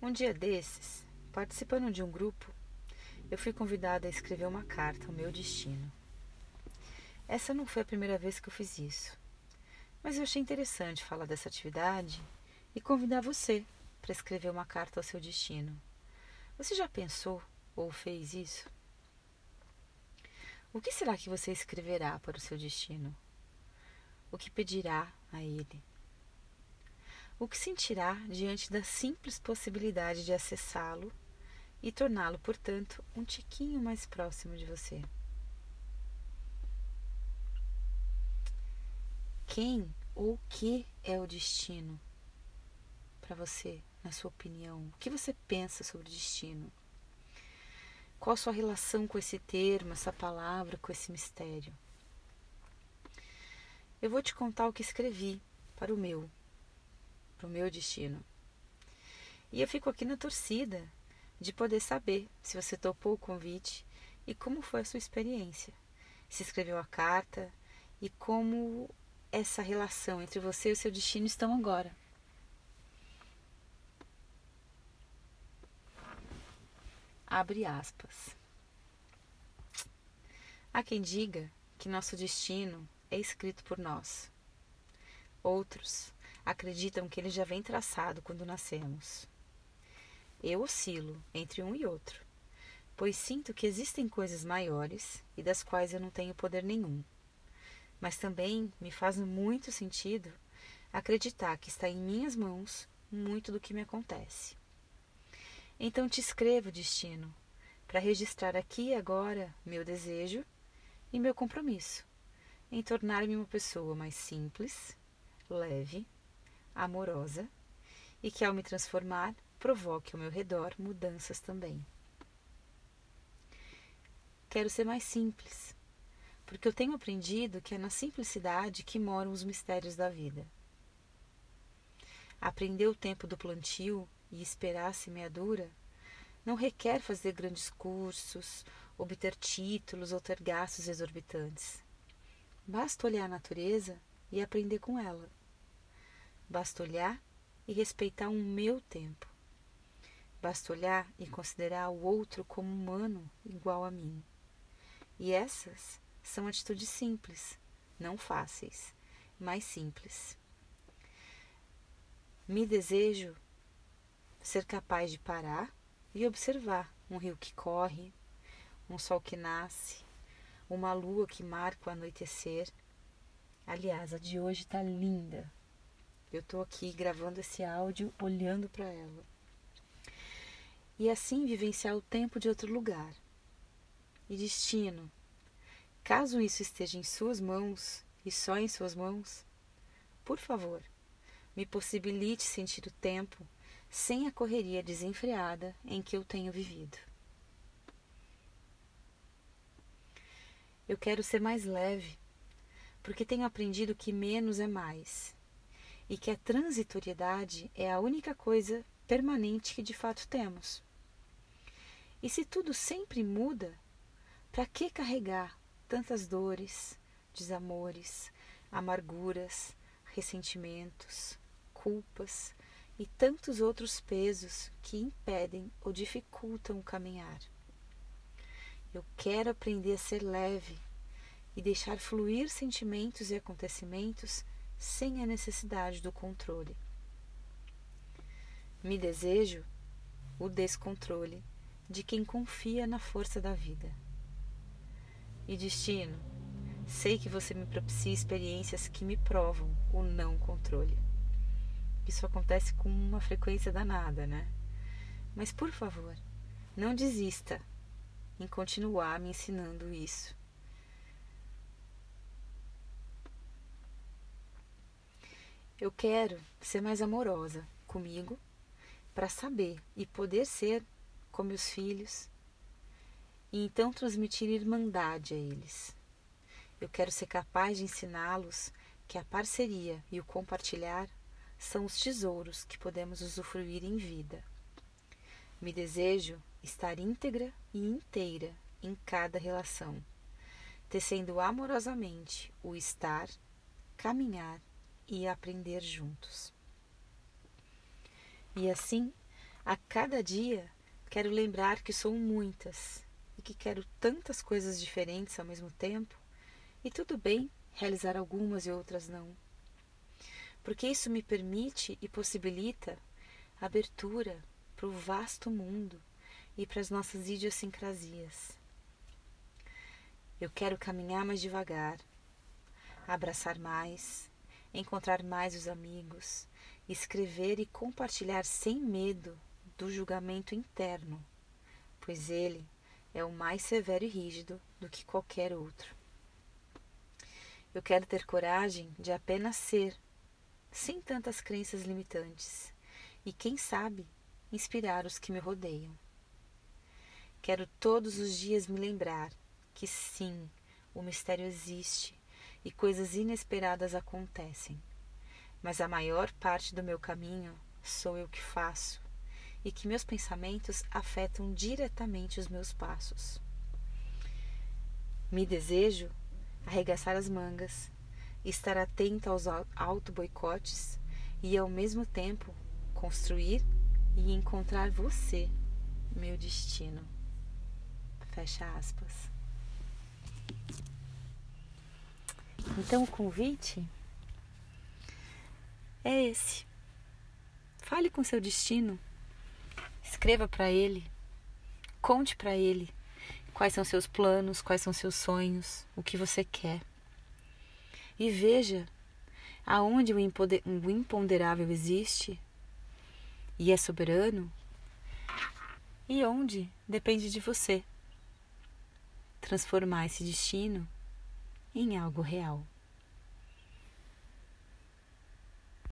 Um dia desses, participando de um grupo, eu fui convidada a escrever uma carta ao meu destino. Essa não foi a primeira vez que eu fiz isso, mas eu achei interessante falar dessa atividade e convidar você para escrever uma carta ao seu destino. Você já pensou ou fez isso? O que será que você escreverá para o seu destino? O que pedirá a ele? O que sentirá diante da simples possibilidade de acessá-lo e torná-lo, portanto, um tiquinho mais próximo de você? Quem ou o que é o destino para você, na sua opinião? O que você pensa sobre destino? Qual a sua relação com esse termo, essa palavra, com esse mistério? Eu vou te contar o que escrevi para o meu, para o meu destino. E eu fico aqui na torcida de poder saber se você topou o convite e como foi a sua experiência. Se escreveu a carta e como essa relação entre você e o seu destino estão agora. Abre aspas. Há quem diga que nosso destino é escrito por nós. Outros acreditam que ele já vem traçado quando nascemos. Eu oscilo entre um e outro, pois sinto que existem coisas maiores e das quais eu não tenho poder nenhum mas também me faz muito sentido acreditar que está em minhas mãos muito do que me acontece. Então te escrevo, destino, para registrar aqui e agora meu desejo e meu compromisso em tornar-me uma pessoa mais simples, leve, amorosa e que, ao me transformar, provoque ao meu redor mudanças também. Quero ser mais simples, porque eu tenho aprendido que é na simplicidade que moram os mistérios da vida. Aprender o tempo do plantio e esperar a semeadura não requer fazer grandes cursos, obter títulos ou ter gastos exorbitantes. Basta olhar a natureza e aprender com ela. Basta olhar e respeitar o meu tempo. Basta olhar e considerar o outro como humano igual a mim. E essas são atitudes simples, não fáceis, mas simples. Me desejo ser capaz de parar e observar um rio que corre, um sol que nasce, uma lua que marca o anoitecer. Aliás, a de hoje está linda. Eu estou aqui gravando esse áudio olhando para ela. E assim vivenciar o tempo de outro lugar. E destino, Caso isso esteja em suas mãos e só em suas mãos, por favor, me possibilite sentir o tempo sem a correria desenfreada em que eu tenho vivido. Eu quero ser mais leve, porque tenho aprendido que menos é mais e que a transitoriedade é a única coisa permanente que de fato temos. E se tudo sempre muda, para que carregar tantas dores, desamores, amarguras, ressentimentos, culpas e tantos outros pesos que impedem ou dificultam o caminhar. Eu quero aprender a ser leve e deixar fluir sentimentos e acontecimentos sem a necessidade do controle. Me desejo o descontrole de quem confia na força da vida. E destino, sei que você me propicia experiências que me provam o não controle. Isso acontece com uma frequência danada, né? Mas por favor, não desista em continuar me ensinando isso. Eu quero ser mais amorosa comigo para saber e poder ser com meus filhos e então transmitir irmandade a eles. Eu quero ser capaz de ensiná-los que a parceria e o compartilhar são os tesouros que podemos usufruir em vida. Me desejo estar íntegra e inteira em cada relação, tecendo amorosamente o estar, caminhar e aprender juntos. E assim, A cada dia quero lembrar que sou muitas e que quero tantas coisas diferentes ao mesmo tempo, e tudo bem realizar algumas e outras não. Porque isso me permite e possibilita abertura para o vasto mundo e para as nossas idiosincrasias. Eu quero caminhar mais devagar, abraçar mais, encontrar mais os amigos, escrever e compartilhar sem medo do julgamento interno, pois ele é o mais severo e rígido do que qualquer outro. Eu quero ter coragem de apenas ser, sem tantas crenças limitantes, e quem sabe, inspirar os que me rodeiam. Quero todos os dias me lembrar que sim, o mistério existe e coisas inesperadas acontecem. Mas a maior parte do meu caminho sou eu que faço e que meus pensamentos afetam diretamente os meus passos. Me desejo arregaçar as mangas, estar atenta aos auto-boicotes e, ao mesmo tempo, construir e encontrar você, meu destino. Fecha aspas. Então o convite é esse. Fale com seu destino. Escreva para ele. Conte para ele quais são seus planos, quais são seus sonhos, o que você quer. E veja aonde o imponderável existe e é soberano e onde depende de você transformar esse destino em algo real.